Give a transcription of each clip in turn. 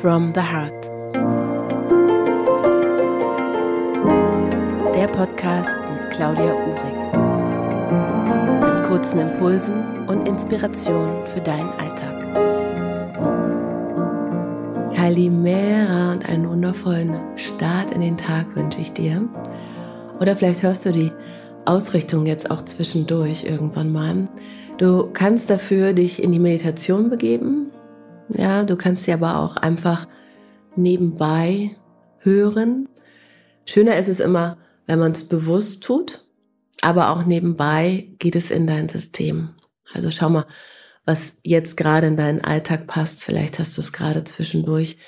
from the Heart. Der Podcast mit Claudia Uhrig. Mit kurzen Impulsen und Inspirationen für deinen Alltag. Kalimera und einen wundervollen Start in den Tag wünsche ich dir. Oder vielleicht hörst du die Ausrichtung jetzt auch zwischendurch irgendwann mal. Du kannst dafür dich in die Meditation begeben. Ja, du kannst sie aber auch einfach nebenbei hören. Schöner ist es immer, wenn man es bewusst tut, aber auch nebenbei geht es in dein System. Also schau mal, was jetzt gerade in deinen Alltag passt. Vielleicht hast du es gerade zwischendurch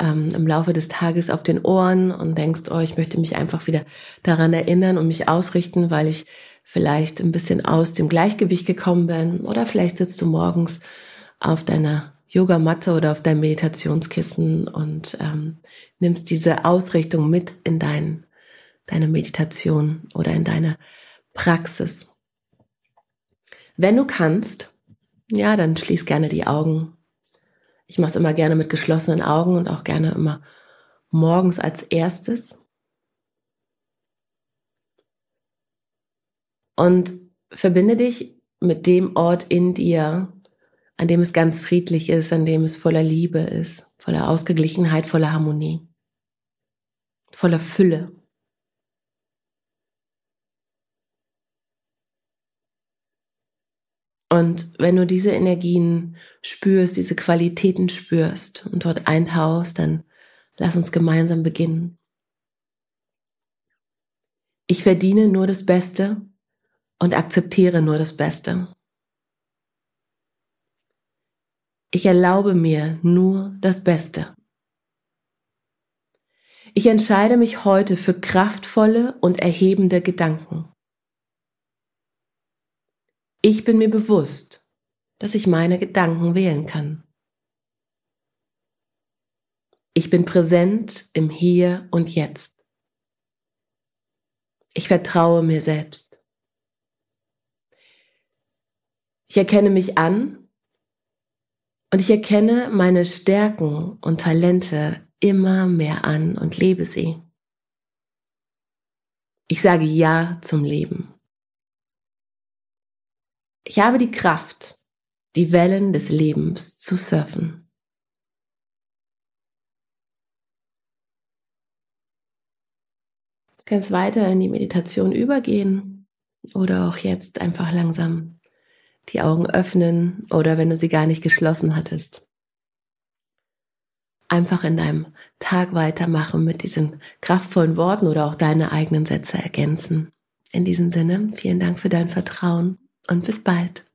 ähm, im Laufe des Tages auf den Ohren und denkst, oh, ich möchte mich einfach wieder daran erinnern und mich ausrichten, weil ich vielleicht ein bisschen aus dem Gleichgewicht gekommen bin. Oder vielleicht sitzt du morgens auf deiner Yogamatte oder auf deinem Meditationskissen und ähm, nimmst diese Ausrichtung mit in dein, deine Meditation oder in deine Praxis. Wenn du kannst, ja, dann schließ gerne die Augen ich mache es immer gerne mit geschlossenen Augen und auch gerne immer morgens als erstes. Und verbinde dich mit dem Ort in dir, an dem es ganz friedlich ist, an dem es voller Liebe ist, voller Ausgeglichenheit, voller Harmonie, voller Fülle. Und wenn du diese Energien spürst, diese Qualitäten spürst und dort eintauchst, dann lass uns gemeinsam beginnen. Ich verdiene nur das Beste und akzeptiere nur das Beste. Ich erlaube mir nur das Beste. Ich entscheide mich heute für kraftvolle und erhebende Gedanken. Ich bin mir bewusst, dass ich meine Gedanken wählen kann. Ich bin präsent im Hier und Jetzt. Ich vertraue mir selbst. Ich erkenne mich an und ich erkenne meine Stärken und Talente immer mehr an und lebe sie. Ich sage Ja zum Leben. Ich habe die Kraft, die Wellen des Lebens zu surfen. Du kannst weiter in die Meditation übergehen oder auch jetzt einfach langsam die Augen öffnen oder wenn du sie gar nicht geschlossen hattest. Einfach in deinem Tag weitermachen mit diesen kraftvollen Worten oder auch deine eigenen Sätze ergänzen. In diesem Sinne, vielen Dank für dein Vertrauen und bis bald.